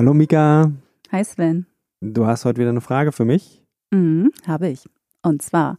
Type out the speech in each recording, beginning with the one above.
Hallo Mika. Hi Sven. Du hast heute wieder eine Frage für mich? Mhm, habe ich. Und zwar,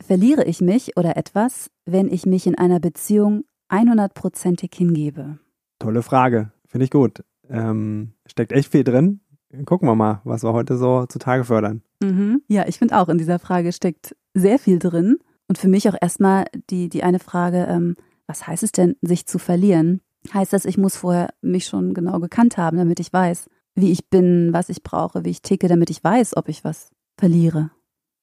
verliere ich mich oder etwas, wenn ich mich in einer Beziehung 100%ig hingebe? Tolle Frage, finde ich gut. Ähm, steckt echt viel drin. Gucken wir mal, was wir heute so zutage fördern. Mhm. Ja, ich finde auch, in dieser Frage steckt sehr viel drin. Und für mich auch erstmal die, die eine Frage, ähm, was heißt es denn, sich zu verlieren? Heißt das, ich muss vorher mich schon genau gekannt haben, damit ich weiß, wie ich bin, was ich brauche, wie ich ticke, damit ich weiß, ob ich was verliere.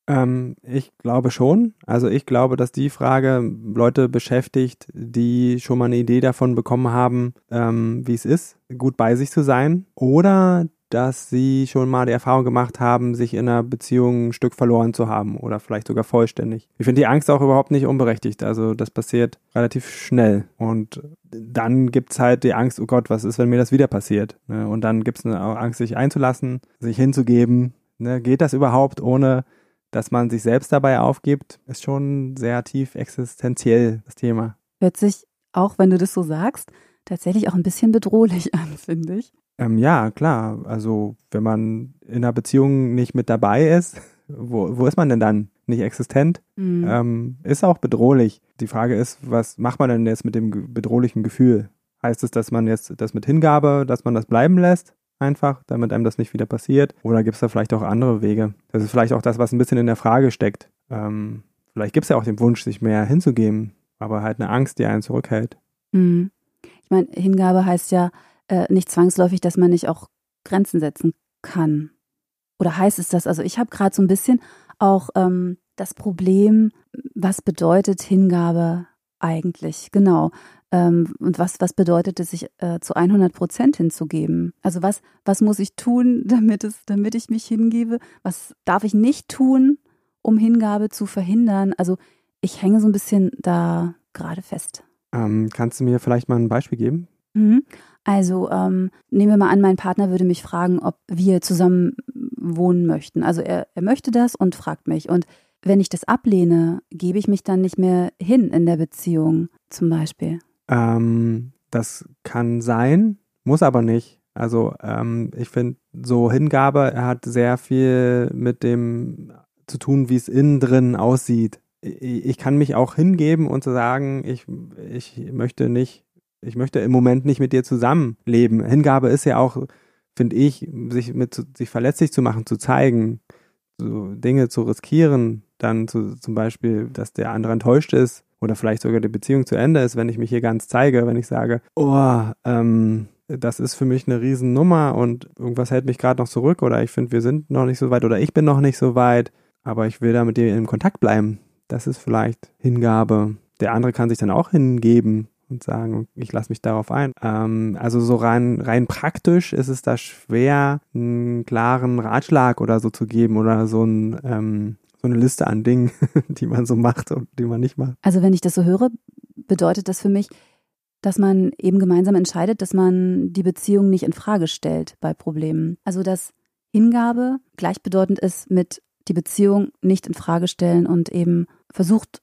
Ähm, ich glaube schon. Also ich glaube, dass die Frage Leute beschäftigt, die schon mal eine Idee davon bekommen haben, ähm, wie es ist, gut bei sich zu sein. Oder dass sie schon mal die Erfahrung gemacht haben, sich in einer Beziehung ein Stück verloren zu haben oder vielleicht sogar vollständig. Ich finde die Angst auch überhaupt nicht unberechtigt. Also das passiert relativ schnell. Und dann gibt es halt die Angst, oh Gott, was ist, wenn mir das wieder passiert? Ne? Und dann gibt es eine Angst, sich einzulassen, sich hinzugeben. Ne? Geht das überhaupt ohne dass man sich selbst dabei aufgibt, ist schon sehr tief existenziell das Thema. Hört sich, auch wenn du das so sagst, tatsächlich auch ein bisschen bedrohlich an, finde ich. Ähm, ja, klar. Also wenn man in einer Beziehung nicht mit dabei ist, wo, wo ist man denn dann? Nicht existent? Mhm. Ähm, ist auch bedrohlich. Die Frage ist, was macht man denn jetzt mit dem bedrohlichen Gefühl? Heißt es, dass man jetzt das mit Hingabe, dass man das bleiben lässt? Einfach, damit einem das nicht wieder passiert? Oder gibt es da vielleicht auch andere Wege? Das ist vielleicht auch das, was ein bisschen in der Frage steckt. Ähm, vielleicht gibt es ja auch den Wunsch, sich mehr hinzugeben, aber halt eine Angst, die einen zurückhält. Mhm. Ich meine, Hingabe heißt ja, äh, nicht zwangsläufig, dass man nicht auch Grenzen setzen kann. Oder heißt es das? Also ich habe gerade so ein bisschen auch ähm, das Problem, was bedeutet Hingabe eigentlich? Genau. Ähm, und was, was bedeutet es, sich äh, zu 100 Prozent hinzugeben? Also was, was muss ich tun, damit, es, damit ich mich hingebe? Was darf ich nicht tun, um Hingabe zu verhindern? Also ich hänge so ein bisschen da gerade fest. Ähm, kannst du mir vielleicht mal ein Beispiel geben? Mhm. Also ähm, nehmen wir mal an, mein Partner würde mich fragen, ob wir zusammen wohnen möchten. Also er, er möchte das und fragt mich. Und wenn ich das ablehne, gebe ich mich dann nicht mehr hin in der Beziehung zum Beispiel. Ähm, das kann sein, muss aber nicht. Also ähm, ich finde, so Hingabe hat sehr viel mit dem zu tun, wie es innen drin aussieht. Ich kann mich auch hingeben und zu sagen, ich, ich möchte nicht ich möchte im Moment nicht mit dir zusammenleben. Hingabe ist ja auch, finde ich, sich mit sich verletzlich zu machen, zu zeigen, so Dinge zu riskieren, dann zu, zum Beispiel, dass der andere enttäuscht ist oder vielleicht sogar die Beziehung zu Ende ist, wenn ich mich hier ganz zeige, wenn ich sage, oh, ähm, das ist für mich eine Riesennummer und irgendwas hält mich gerade noch zurück oder ich finde, wir sind noch nicht so weit oder ich bin noch nicht so weit, aber ich will da mit dir in Kontakt bleiben. Das ist vielleicht Hingabe. Der andere kann sich dann auch hingeben und sagen, ich lasse mich darauf ein. Ähm, also so rein, rein praktisch ist es da schwer, einen klaren Ratschlag oder so zu geben oder so ein ähm, so eine Liste an Dingen, die man so macht und die man nicht macht. Also wenn ich das so höre, bedeutet das für mich, dass man eben gemeinsam entscheidet, dass man die Beziehung nicht in Frage stellt bei Problemen. Also dass Hingabe gleichbedeutend ist mit die Beziehung nicht in Frage stellen und eben versucht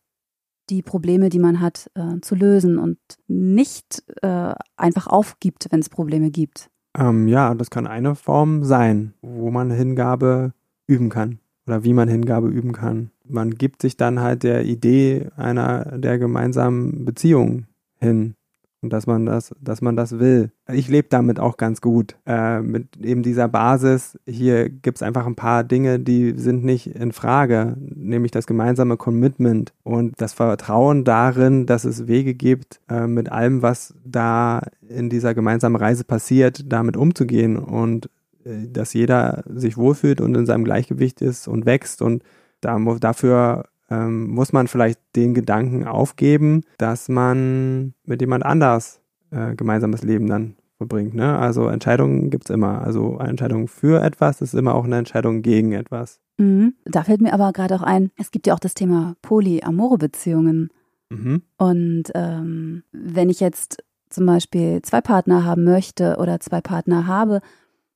die Probleme, die man hat, äh, zu lösen und nicht äh, einfach aufgibt, wenn es Probleme gibt. Ähm, ja, das kann eine Form sein, wo man Hingabe üben kann oder wie man Hingabe üben kann. Man gibt sich dann halt der Idee einer der gemeinsamen Beziehung hin und dass man das, dass man das will. Ich lebe damit auch ganz gut. Äh, mit eben dieser Basis, hier gibt es einfach ein paar Dinge, die sind nicht in Frage, nämlich das gemeinsame Commitment und das Vertrauen darin, dass es Wege gibt, äh, mit allem, was da in dieser gemeinsamen Reise passiert, damit umzugehen und äh, dass jeder sich wohlfühlt und in seinem Gleichgewicht ist und wächst und da, dafür ähm, muss man vielleicht den Gedanken aufgeben, dass man mit jemand anders äh, gemeinsames Leben dann verbringt. Ne? Also Entscheidungen gibt es immer. Also eine Entscheidung für etwas ist immer auch eine Entscheidung gegen etwas. Mhm. Da fällt mir aber gerade auch ein, es gibt ja auch das Thema polyamore Beziehungen. Mhm. Und ähm, wenn ich jetzt zum Beispiel zwei Partner haben möchte oder zwei Partner habe,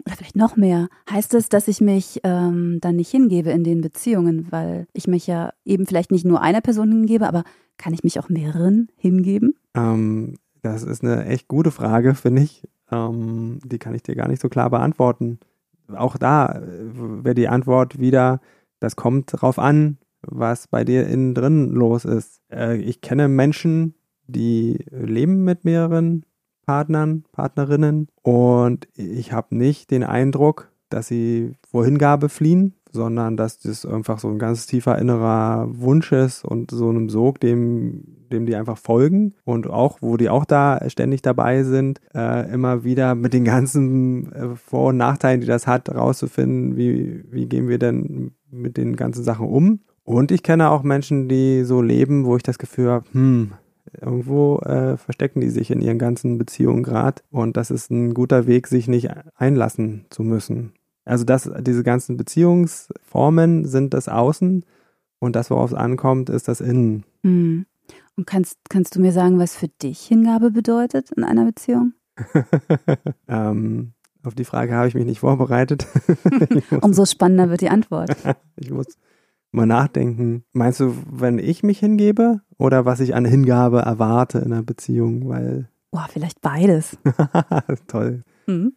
oder vielleicht noch mehr, heißt es, dass ich mich ähm, dann nicht hingebe in den Beziehungen, weil ich mich ja eben vielleicht nicht nur einer Person hingebe, aber kann ich mich auch mehreren hingeben? Ähm, das ist eine echt gute Frage, finde ich. Ähm, die kann ich dir gar nicht so klar beantworten. Auch da äh, wäre die Antwort wieder, das kommt drauf an, was bei dir innen drin los ist. Äh, ich kenne Menschen, die leben mit mehreren Partnern, Partnerinnen und ich habe nicht den Eindruck, dass sie vor Hingabe fliehen, sondern dass das einfach so ein ganz tiefer innerer Wunsch ist und so einem Sog, dem, dem die einfach folgen und auch, wo die auch da ständig dabei sind, äh, immer wieder mit den ganzen äh, Vor- und Nachteilen, die das hat, rauszufinden, wie, wie gehen wir denn mit den ganzen Sachen um. Und ich kenne auch Menschen, die so leben, wo ich das Gefühl habe, hm, Irgendwo äh, verstecken die sich in ihren ganzen Beziehungen gerade und das ist ein guter Weg, sich nicht einlassen zu müssen. Also das, diese ganzen Beziehungsformen sind das Außen und das, worauf es ankommt, ist das Innen. Mhm. Und kannst, kannst du mir sagen, was für dich Hingabe bedeutet in einer Beziehung? ähm, auf die Frage habe ich mich nicht vorbereitet. Umso spannender wird die Antwort. ich muss mal nachdenken. Meinst du, wenn ich mich hingebe oder was ich an Hingabe erwarte in einer Beziehung? Weil. Boah, vielleicht beides. Toll. Mhm.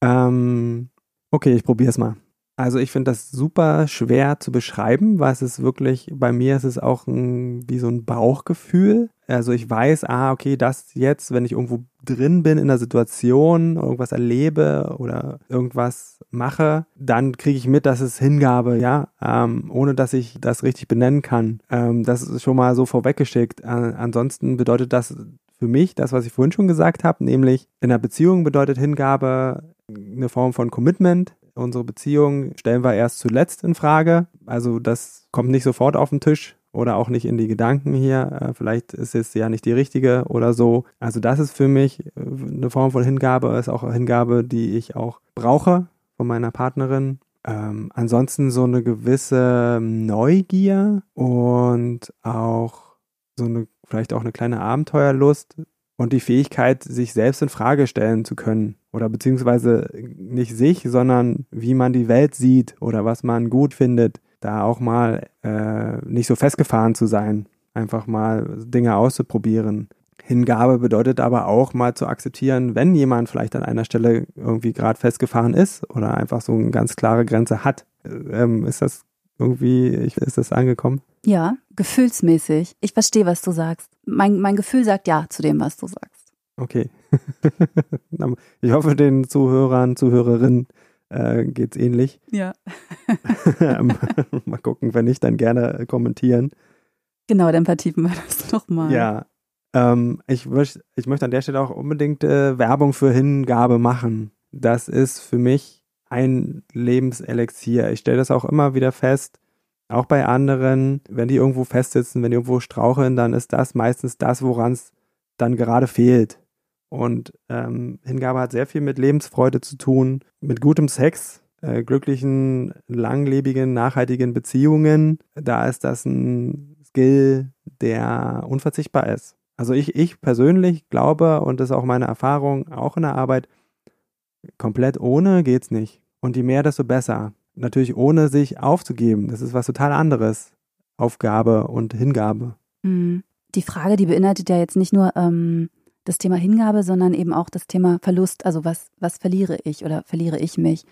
Ähm, okay, ich probiere es mal. Also ich finde das super schwer zu beschreiben, was es wirklich, bei mir ist es auch ein, wie so ein Bauchgefühl. Also ich weiß, ah, okay, das jetzt, wenn ich irgendwo drin bin in der Situation, irgendwas erlebe oder irgendwas mache, dann kriege ich mit, dass es Hingabe, ja, ähm, ohne dass ich das richtig benennen kann. Ähm, das ist schon mal so vorweggeschickt. Äh, ansonsten bedeutet das für mich das, was ich vorhin schon gesagt habe, nämlich in einer Beziehung bedeutet Hingabe eine Form von Commitment, Unsere Beziehung stellen wir erst zuletzt in Frage. Also das kommt nicht sofort auf den Tisch oder auch nicht in die Gedanken hier. Äh, vielleicht ist es ja nicht die richtige oder so. Also das ist für mich äh, eine Form von Hingabe, ist auch Hingabe, die ich auch brauche von meiner Partnerin. Ähm, ansonsten so eine gewisse Neugier und auch so eine, vielleicht auch eine kleine Abenteuerlust, und die Fähigkeit, sich selbst in Frage stellen zu können. Oder beziehungsweise nicht sich, sondern wie man die Welt sieht oder was man gut findet. Da auch mal äh, nicht so festgefahren zu sein. Einfach mal Dinge auszuprobieren. Hingabe bedeutet aber auch mal zu akzeptieren, wenn jemand vielleicht an einer Stelle irgendwie gerade festgefahren ist oder einfach so eine ganz klare Grenze hat. Ähm, ist das irgendwie, ist das angekommen? Ja, gefühlsmäßig. Ich verstehe, was du sagst. Mein, mein Gefühl sagt ja zu dem, was du sagst. Okay. ich hoffe, den Zuhörern, Zuhörerinnen äh, geht es ähnlich. Ja. mal gucken, wenn nicht, dann gerne kommentieren. Genau, dann vertiefen wir das nochmal. Ja. Ähm, ich, möcht, ich möchte an der Stelle auch unbedingt äh, Werbung für Hingabe machen. Das ist für mich ein Lebenselixier. Ich stelle das auch immer wieder fest, auch bei anderen, wenn die irgendwo festsitzen, wenn die irgendwo straucheln, dann ist das meistens das, woran es dann gerade fehlt. Und ähm, Hingabe hat sehr viel mit Lebensfreude zu tun, mit gutem Sex, äh, glücklichen, langlebigen, nachhaltigen Beziehungen. Da ist das ein Skill, der unverzichtbar ist. Also ich, ich persönlich glaube, und das ist auch meine Erfahrung, auch in der Arbeit, komplett ohne geht's nicht. Und je mehr, desto besser natürlich ohne sich aufzugeben. Das ist was total anderes. Aufgabe und Hingabe. Mhm. Die Frage, die beinhaltet ja jetzt nicht nur ähm, das Thema Hingabe, sondern eben auch das Thema Verlust. Also was, was verliere ich oder verliere ich mich?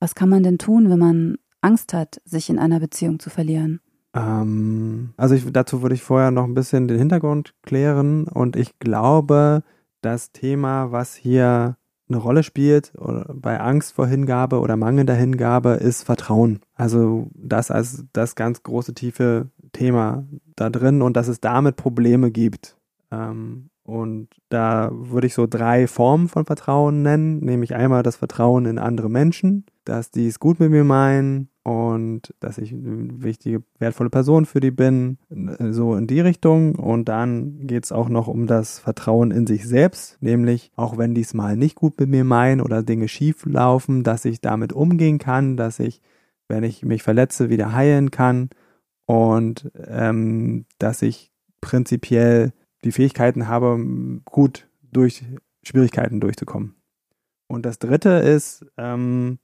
Was kann man denn tun, wenn man Angst hat, sich in einer Beziehung zu verlieren? Ähm, also ich, dazu würde ich vorher noch ein bisschen den Hintergrund klären und ich glaube, das Thema, was hier eine Rolle spielt bei Angst vor Hingabe oder mangelnder Hingabe ist Vertrauen. Also das als das ganz große tiefe Thema da drin und dass es damit Probleme gibt. Ähm, und da würde ich so drei Formen von Vertrauen nennen, nämlich einmal das Vertrauen in andere Menschen, dass die es gut mit mir meinen, und dass ich eine wichtige, wertvolle Person für die bin, so in die Richtung. Und dann geht es auch noch um das Vertrauen in sich selbst, nämlich auch wenn die es mal nicht gut mit mir meinen oder Dinge schief laufen, dass ich damit umgehen kann, dass ich, wenn ich mich verletze, wieder heilen kann und ähm, dass ich prinzipiell die Fähigkeiten habe, gut durch Schwierigkeiten durchzukommen. Und das Dritte ist ähm,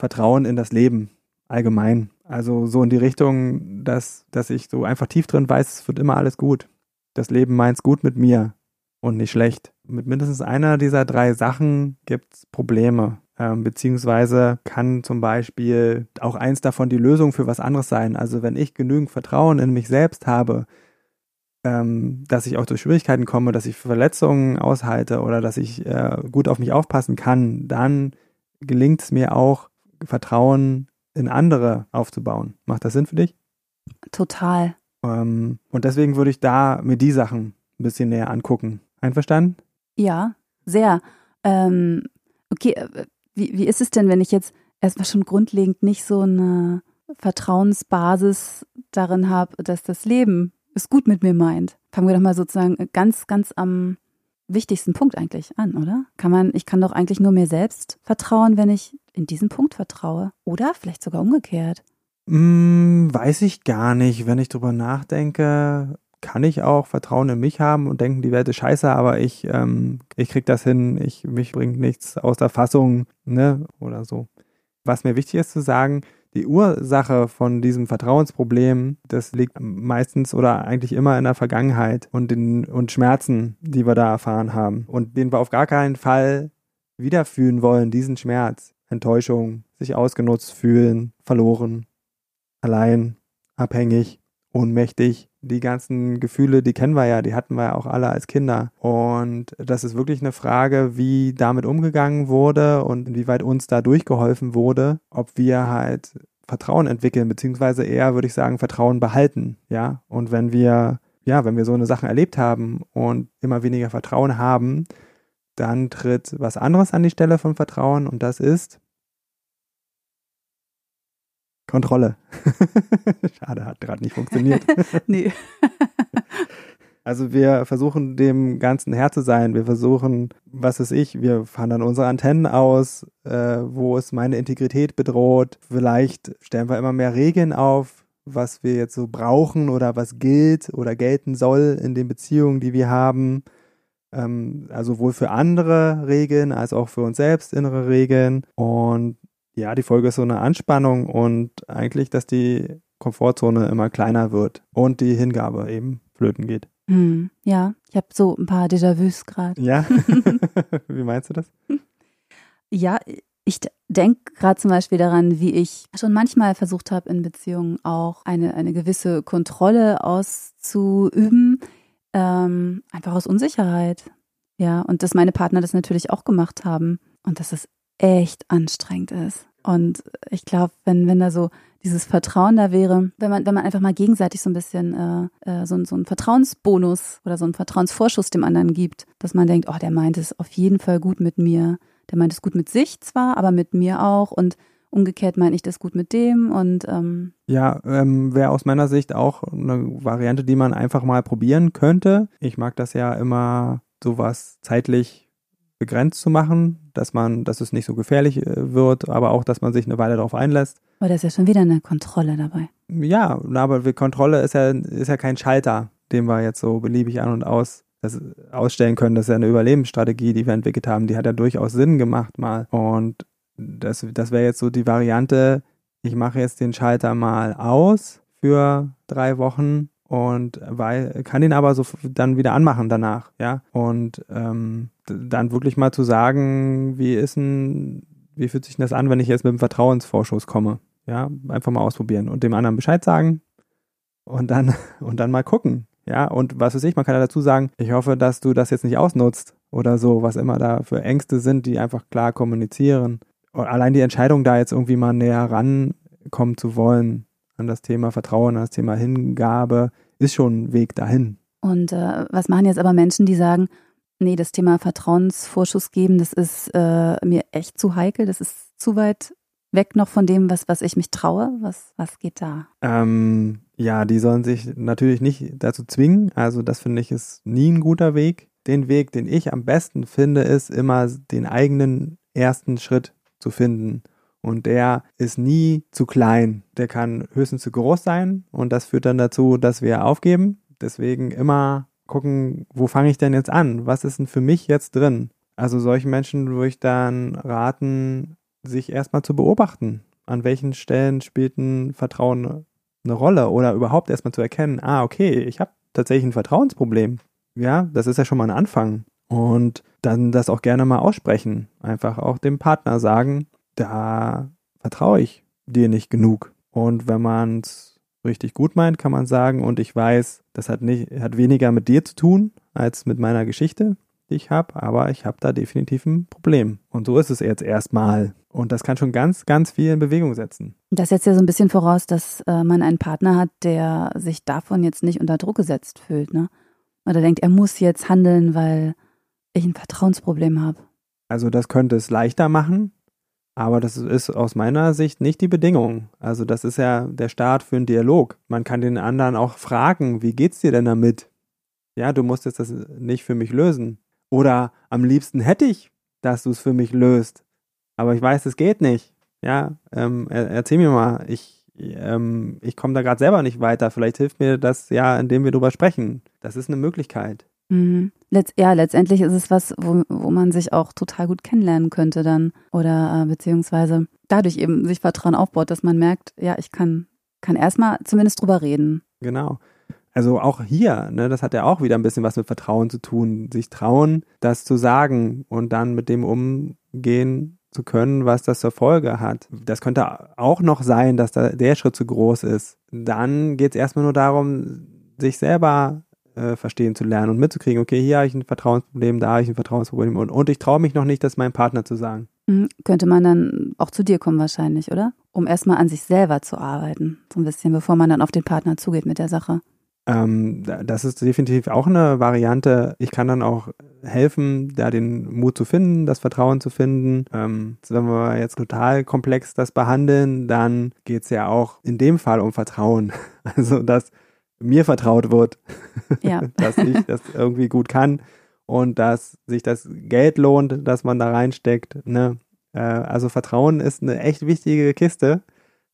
Vertrauen in das Leben allgemein. Also so in die Richtung, dass, dass ich so einfach tief drin weiß, es wird immer alles gut. Das Leben meint's gut mit mir und nicht schlecht. Mit mindestens einer dieser drei Sachen gibt's Probleme. Ähm, beziehungsweise kann zum Beispiel auch eins davon die Lösung für was anderes sein. Also wenn ich genügend Vertrauen in mich selbst habe, ähm, dass ich auch durch Schwierigkeiten komme, dass ich Verletzungen aushalte oder dass ich äh, gut auf mich aufpassen kann, dann gelingt es mir auch, Vertrauen in andere aufzubauen. Macht das Sinn für dich? Total. Ähm, und deswegen würde ich da mir die Sachen ein bisschen näher angucken. Einverstanden? Ja, sehr. Ähm, okay, äh, wie, wie ist es denn, wenn ich jetzt erstmal schon grundlegend nicht so eine Vertrauensbasis darin habe, dass das Leben es gut mit mir meint? Fangen wir doch mal sozusagen ganz, ganz am wichtigsten Punkt eigentlich an, oder? Kann man, ich kann doch eigentlich nur mir selbst vertrauen, wenn ich in diesen Punkt vertraue. Oder vielleicht sogar umgekehrt. Hm, weiß ich gar nicht. Wenn ich drüber nachdenke, kann ich auch Vertrauen in mich haben und denken, die Welt ist scheiße, aber ich, ähm, ich krieg das hin, ich, mich bringt nichts aus der Fassung, ne, oder so. Was mir wichtig ist zu sagen, die Ursache von diesem Vertrauensproblem, das liegt meistens oder eigentlich immer in der Vergangenheit und den und Schmerzen, die wir da erfahren haben und den wir auf gar keinen Fall wiederfühlen wollen, diesen Schmerz, Enttäuschung, sich ausgenutzt fühlen, verloren, allein, abhängig, ohnmächtig. Die ganzen Gefühle, die kennen wir ja, die hatten wir ja auch alle als Kinder. Und das ist wirklich eine Frage, wie damit umgegangen wurde und inwieweit uns da durchgeholfen wurde, ob wir halt Vertrauen entwickeln, beziehungsweise eher, würde ich sagen, Vertrauen behalten. Ja. Und wenn wir, ja, wenn wir so eine Sache erlebt haben und immer weniger Vertrauen haben, dann tritt was anderes an die Stelle von Vertrauen und das ist Kontrolle. Schade, hat gerade nicht funktioniert. nee. Also wir versuchen dem Ganzen Herr zu sein. Wir versuchen, was ist ich, wir fahren dann unsere Antennen aus, äh, wo es meine Integrität bedroht. Vielleicht stellen wir immer mehr Regeln auf, was wir jetzt so brauchen oder was gilt oder gelten soll in den Beziehungen, die wir haben. Ähm, also sowohl für andere Regeln als auch für uns selbst innere Regeln. Und ja, die Folge ist so eine Anspannung und eigentlich, dass die Komfortzone immer kleiner wird und die Hingabe eben flöten geht. Hm, ja, ich habe so ein paar Déjà-vus gerade. Ja? wie meinst du das? Ja, ich denke gerade zum Beispiel daran, wie ich schon manchmal versucht habe, in Beziehungen auch eine, eine gewisse Kontrolle auszuüben, ähm, einfach aus Unsicherheit. Ja, und dass meine Partner das natürlich auch gemacht haben. Und dass es echt anstrengend ist. Und ich glaube, wenn, wenn da so dieses Vertrauen da wäre, wenn man, wenn man einfach mal gegenseitig so ein bisschen äh, äh, so, so einen Vertrauensbonus oder so einen Vertrauensvorschuss dem anderen gibt, dass man denkt, oh, der meint es auf jeden Fall gut mit mir. Der meint es gut mit sich zwar, aber mit mir auch. Und umgekehrt meine ich das gut mit dem. Und ähm ja, ähm, wäre aus meiner Sicht auch eine Variante, die man einfach mal probieren könnte. Ich mag das ja immer sowas zeitlich begrenzt zu machen, dass man, dass es nicht so gefährlich äh, wird, aber auch, dass man sich eine Weile darauf einlässt. Aber da ist ja schon wieder eine Kontrolle dabei. Ja, aber Kontrolle ist ja, ist ja kein Schalter, den wir jetzt so beliebig an und aus das ausstellen können. Das ist ja eine Überlebensstrategie, die wir entwickelt haben. Die hat ja durchaus Sinn gemacht mal. Und das, das wäre jetzt so die Variante, ich mache jetzt den Schalter mal aus für drei Wochen und weil, kann ihn aber so dann wieder anmachen danach, ja. Und ähm, dann wirklich mal zu sagen, wie ist denn, wie fühlt sich das an, wenn ich jetzt mit einem Vertrauensvorschuss komme? Ja, einfach mal ausprobieren und dem anderen Bescheid sagen und dann, und dann mal gucken. Ja, und was weiß ich, man kann ja dazu sagen, ich hoffe, dass du das jetzt nicht ausnutzt oder so, was immer da für Ängste sind, die einfach klar kommunizieren. Und allein die Entscheidung, da jetzt irgendwie mal näher rankommen zu wollen an das Thema Vertrauen, an das Thema Hingabe, ist schon ein Weg dahin. Und äh, was machen jetzt aber Menschen, die sagen, nee, das Thema Vertrauensvorschuss geben, das ist äh, mir echt zu heikel, das ist zu weit weg noch von dem, was, was ich mich traue? Was, was geht da? Ähm, ja, die sollen sich natürlich nicht dazu zwingen. Also das finde ich ist nie ein guter Weg. Den Weg, den ich am besten finde, ist immer den eigenen ersten Schritt zu finden. Und der ist nie zu klein. Der kann höchstens zu groß sein. Und das führt dann dazu, dass wir aufgeben. Deswegen immer gucken, wo fange ich denn jetzt an? Was ist denn für mich jetzt drin? Also solchen Menschen würde ich dann raten, sich erstmal zu beobachten. An welchen Stellen spielt ein Vertrauen eine Rolle oder überhaupt erstmal zu erkennen, ah, okay, ich habe tatsächlich ein Vertrauensproblem. Ja, das ist ja schon mal ein Anfang. Und dann das auch gerne mal aussprechen. Einfach auch dem Partner sagen, da vertraue ich dir nicht genug. Und wenn man es richtig gut meint, kann man sagen, und ich weiß, das hat nicht, hat weniger mit dir zu tun als mit meiner Geschichte die ich habe, aber ich habe da definitiv ein Problem. Und so ist es jetzt erstmal. Und das kann schon ganz, ganz viel in Bewegung setzen. Das setzt ja so ein bisschen voraus, dass äh, man einen Partner hat, der sich davon jetzt nicht unter Druck gesetzt fühlt, ne? Oder denkt, er muss jetzt handeln, weil ich ein Vertrauensproblem habe. Also das könnte es leichter machen, aber das ist aus meiner Sicht nicht die Bedingung. Also das ist ja der Start für einen Dialog. Man kann den anderen auch fragen, wie geht's dir denn damit? Ja, du musst jetzt das nicht für mich lösen. Oder am liebsten hätte ich, dass du es für mich löst. Aber ich weiß, es geht nicht. Ja, ähm, erzähl mir mal, ich, ähm, ich komme da gerade selber nicht weiter. Vielleicht hilft mir das ja, indem wir drüber sprechen. Das ist eine Möglichkeit. Mhm. Letz ja, letztendlich ist es was, wo, wo man sich auch total gut kennenlernen könnte dann. Oder äh, beziehungsweise dadurch eben sich Vertrauen aufbaut, dass man merkt, ja, ich kann, kann erstmal zumindest drüber reden. Genau. Also auch hier, ne, das hat ja auch wieder ein bisschen was mit Vertrauen zu tun. Sich trauen, das zu sagen und dann mit dem umgehen zu können, was das zur Folge hat. Das könnte auch noch sein, dass da der Schritt zu groß ist. Dann geht es erstmal nur darum, sich selber äh, verstehen zu lernen und mitzukriegen, okay, hier habe ich ein Vertrauensproblem, da habe ich ein Vertrauensproblem und, und ich traue mich noch nicht, das meinem Partner zu sagen. Mhm, könnte man dann auch zu dir kommen wahrscheinlich, oder? Um erstmal an sich selber zu arbeiten, so ein bisschen, bevor man dann auf den Partner zugeht mit der Sache. Ähm, das ist definitiv auch eine Variante. Ich kann dann auch helfen, da den Mut zu finden, das Vertrauen zu finden. Ähm, wenn wir jetzt total komplex das behandeln, dann geht es ja auch in dem Fall um Vertrauen. Also, dass mir vertraut wird, ja. dass ich das irgendwie gut kann und dass sich das Geld lohnt, das man da reinsteckt. Ne? Äh, also Vertrauen ist eine echt wichtige Kiste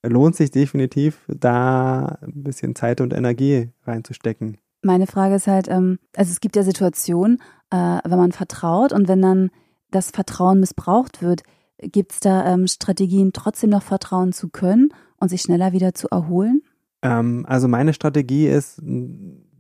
lohnt sich definitiv, da ein bisschen Zeit und Energie reinzustecken. Meine Frage ist halt, ähm, also es gibt ja Situationen, äh, wenn man vertraut und wenn dann das Vertrauen missbraucht wird, gibt es da ähm, Strategien, trotzdem noch vertrauen zu können und sich schneller wieder zu erholen? Ähm, also meine Strategie ist,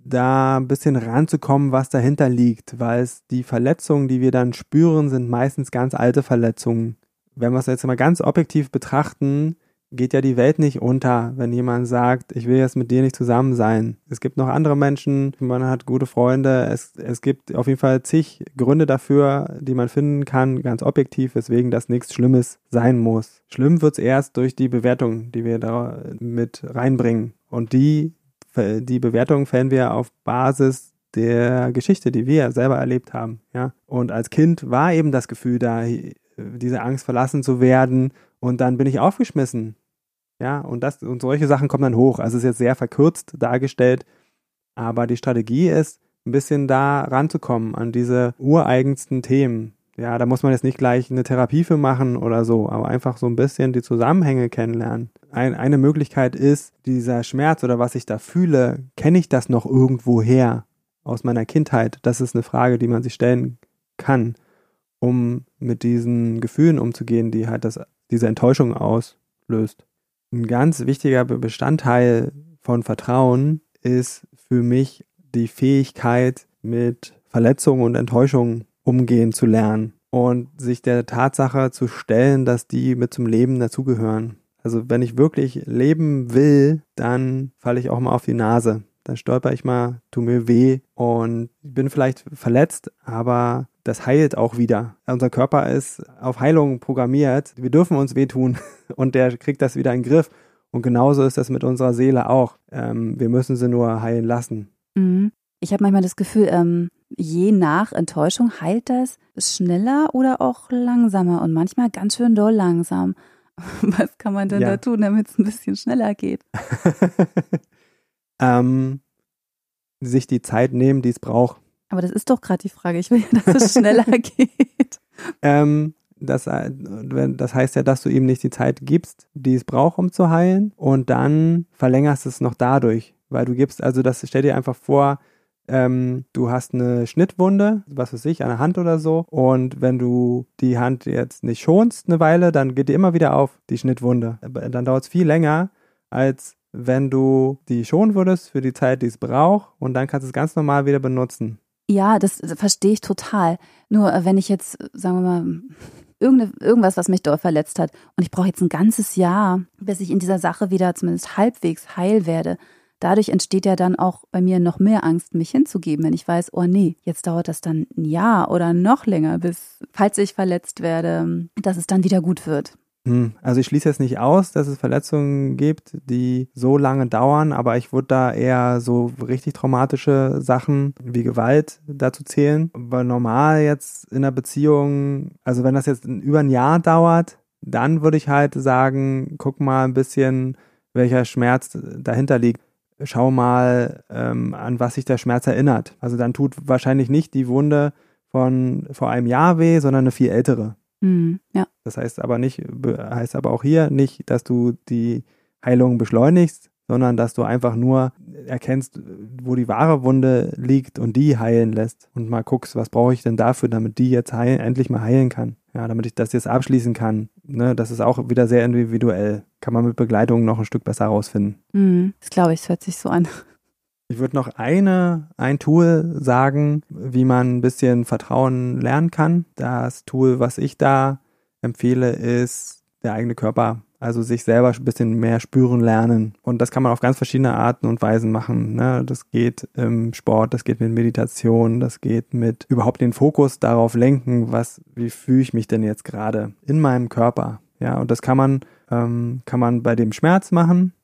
da ein bisschen ranzukommen, was dahinter liegt, weil es die Verletzungen, die wir dann spüren, sind meistens ganz alte Verletzungen. Wenn wir es jetzt mal ganz objektiv betrachten, geht ja die Welt nicht unter, wenn jemand sagt, ich will jetzt mit dir nicht zusammen sein. Es gibt noch andere Menschen, man hat gute Freunde, es, es gibt auf jeden Fall zig Gründe dafür, die man finden kann, ganz objektiv, weswegen das nichts Schlimmes sein muss. Schlimm wird's erst durch die Bewertung, die wir da mit reinbringen. Und die, die Bewertung fällen wir auf Basis der Geschichte, die wir selber erlebt haben, ja. Und als Kind war eben das Gefühl da, diese Angst verlassen zu werden und dann bin ich aufgeschmissen. Ja, und das und solche Sachen kommen dann hoch. Also es ist jetzt sehr verkürzt dargestellt, aber die Strategie ist, ein bisschen da ranzukommen an diese ureigensten Themen. Ja, da muss man jetzt nicht gleich eine Therapie für machen oder so, aber einfach so ein bisschen die Zusammenhänge kennenlernen. Ein, eine Möglichkeit ist, dieser Schmerz oder was ich da fühle, kenne ich das noch irgendwo her aus meiner Kindheit? Das ist eine Frage, die man sich stellen kann, um mit diesen Gefühlen umzugehen, die halt das, diese Enttäuschung auslöst. Ein ganz wichtiger Bestandteil von Vertrauen ist für mich die Fähigkeit, mit Verletzungen und Enttäuschungen umgehen zu lernen und sich der Tatsache zu stellen, dass die mit zum Leben dazugehören. Also wenn ich wirklich leben will, dann falle ich auch mal auf die Nase. Dann stolper ich mal, tu mir weh und bin vielleicht verletzt, aber das heilt auch wieder. Unser Körper ist auf Heilung programmiert. Wir dürfen uns wehtun und der kriegt das wieder in den Griff. Und genauso ist das mit unserer Seele auch. Ähm, wir müssen sie nur heilen lassen. Mhm. Ich habe manchmal das Gefühl, ähm, je nach Enttäuschung heilt das schneller oder auch langsamer und manchmal ganz schön doll langsam. Was kann man denn Ja. da tun, damit es ein bisschen schneller geht? ähm, sich die Zeit nehmen, die es braucht. Aber das ist doch gerade die Frage. Ich will ja, dass es schneller geht. Ähm, das, äh, das heißt ja, dass du ihm nicht die Zeit gibst, die es braucht, um zu heilen. Und dann verlängerst es noch dadurch. Weil du gibst, also das stell dir einfach vor, ähm, du hast eine Schnittwunde, was weiß ich, an der Hand oder so. Und wenn du die Hand jetzt nicht schonst eine Weile, dann geht die immer wieder auf, die Schnittwunde. Dann dauert es viel länger, als wenn du die schonen würdest für die Zeit, die es braucht. Und dann kannst du es ganz normal wieder benutzen. Ja, das verstehe ich total. Nur äh, wenn ich jetzt, sagen wir mal, irgende, irgendwas, was mich doll verletzt hat und ich brauche jetzt ein ganzes Jahr, bis ich in dieser Sache wieder zumindest halbwegs heil werde. Dadurch entsteht ja dann auch bei mir noch mehr Angst, mich hinzugeben, wenn ich weiß, oh nee, jetzt dauert das dann ein Jahr oder noch länger, bis, falls ich verletzt werde, dass es dann wieder gut wird. Hm, Also ich schließe jetzt nicht aus, dass es Verletzungen gibt, die so lange dauern, aber ich würde da eher so richtig traumatische Sachen wie Gewalt dazu zählen. Weil normal jetzt in einer Beziehung, also wenn das jetzt über ein Jahr dauert, dann würde ich halt sagen, guck mal ein bisschen, welcher Schmerz dahinter liegt. Schau mal, ähm, an was sich der Schmerz erinnert. Also dann tut wahrscheinlich nicht die Wunde von vor einem Jahr weh, sondern eine viel ältere. Hm, ja. Das heißt aber nicht, heißt aber auch hier nicht, dass du die Heilung beschleunigst, sondern dass du einfach nur erkennst, wo die wahre Wunde liegt und die heilen lässt und mal guckst, was brauche ich denn dafür, damit die jetzt heilen, endlich mal heilen kann. Ja, damit ich das jetzt abschließen kann. Ne, das ist auch wieder sehr individuell. Kann man mit Begleitung noch ein Stück besser herausfinden. Hm, das glaube ich, das hört sich so an. Ich würde noch eine, ein Tool sagen, wie man ein bisschen Vertrauen lernen kann. Das Tool, was ich da empfehle, ist der eigene Körper. Also sich selber ein bisschen mehr spüren lernen. Und das kann man auf ganz verschiedene Arten und Weisen machen. Ne? Das geht im Sport, das geht mit Meditation, das geht mit überhaupt den Fokus darauf lenken, was, wie fühle ich mich denn jetzt gerade in meinem Körper. Ja, und das kann man, ähm, kann man bei dem Schmerz machen.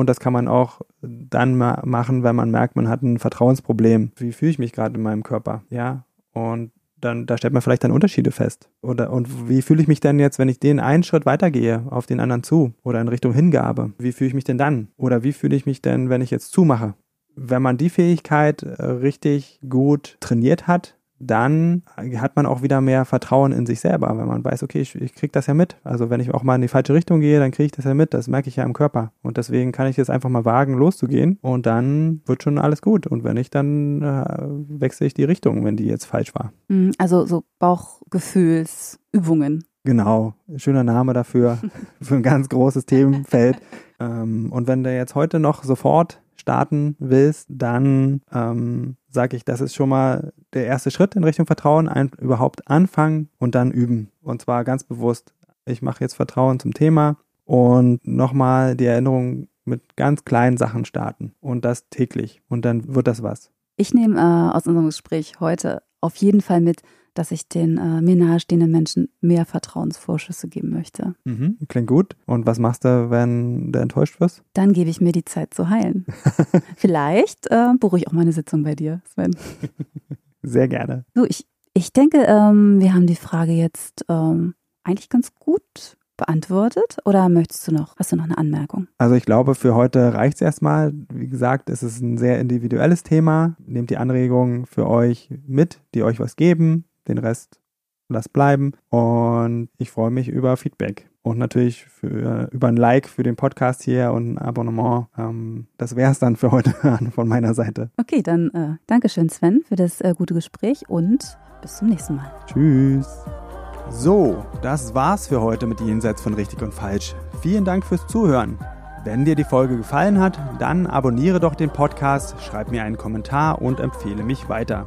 Und das kann man auch dann ma machen, wenn man merkt, man hat ein Vertrauensproblem. Wie fühle ich mich gerade in meinem Körper? Ja. Und dann, da stellt man vielleicht dann Unterschiede fest. Oder, und wie fühle ich mich denn jetzt, wenn ich den einen Schritt weitergehe, auf den anderen zu oder in Richtung Hingabe? Wie fühle ich mich denn dann? Oder wie fühle ich mich denn, wenn ich jetzt zumache? Wenn man die Fähigkeit äh, richtig gut trainiert hat, dann hat man auch wieder mehr Vertrauen in sich selber, wenn man weiß, okay, ich, ich kriege das ja mit. Also wenn ich auch mal in die falsche Richtung gehe, dann kriege ich das ja mit. Das merke ich ja im Körper. Und deswegen kann ich jetzt einfach mal wagen, loszugehen und dann wird schon alles gut. Und wenn nicht, dann äh, wechsle ich die Richtung, wenn die jetzt falsch war. Hm, Also so Bauchgefühlsübungen. Genau, schöner Name dafür, für ein ganz großes Themenfeld. Ähm, und wenn du jetzt heute noch sofort starten willst, dann ähm, sage ich, das ist schon mal der erste Schritt in Richtung Vertrauen, ein, überhaupt anfangen und dann üben. Und zwar ganz bewusst, ich mache jetzt Vertrauen zum Thema und nochmal die Erinnerung mit ganz kleinen Sachen starten und das täglich und dann wird das was. Ich nehme äh, aus unserem Gespräch heute auf jeden Fall mit, dass ich den äh, mir nahestehenden Menschen mehr Vertrauensvorschüsse geben möchte. Mhm, klingt gut. Und was machst du, wenn du enttäuscht wirst? Dann gebe ich mir die Zeit zu heilen. Vielleicht äh, buche ich auch mal eine Sitzung bei dir, Sven. Sehr gerne. So, ich, ich denke, ähm, wir haben die Frage jetzt ähm, eigentlich ganz gut beantwortet. Oder möchtest du noch, hast du noch eine Anmerkung? Also ich glaube, für heute reicht es erstmal. Wie gesagt, es ist ein sehr individuelles Thema. Nehmt die Anregungen für euch mit, die euch was geben. Den Rest lasst bleiben. Und ich freue mich über Feedback. Und natürlich für, über ein Like für den Podcast hier und ein Abonnement. Ähm, das wäre es dann für heute von meiner Seite. Okay, dann äh, Dankeschön, Sven, für das äh, gute Gespräch und bis zum nächsten Mal. Tschüss. So, das war's für heute mit Jenseits von richtig und falsch. Vielen Dank fürs Zuhören. Wenn dir die Folge gefallen hat, dann abonniere doch den Podcast, schreib mir einen Kommentar und empfehle mich weiter.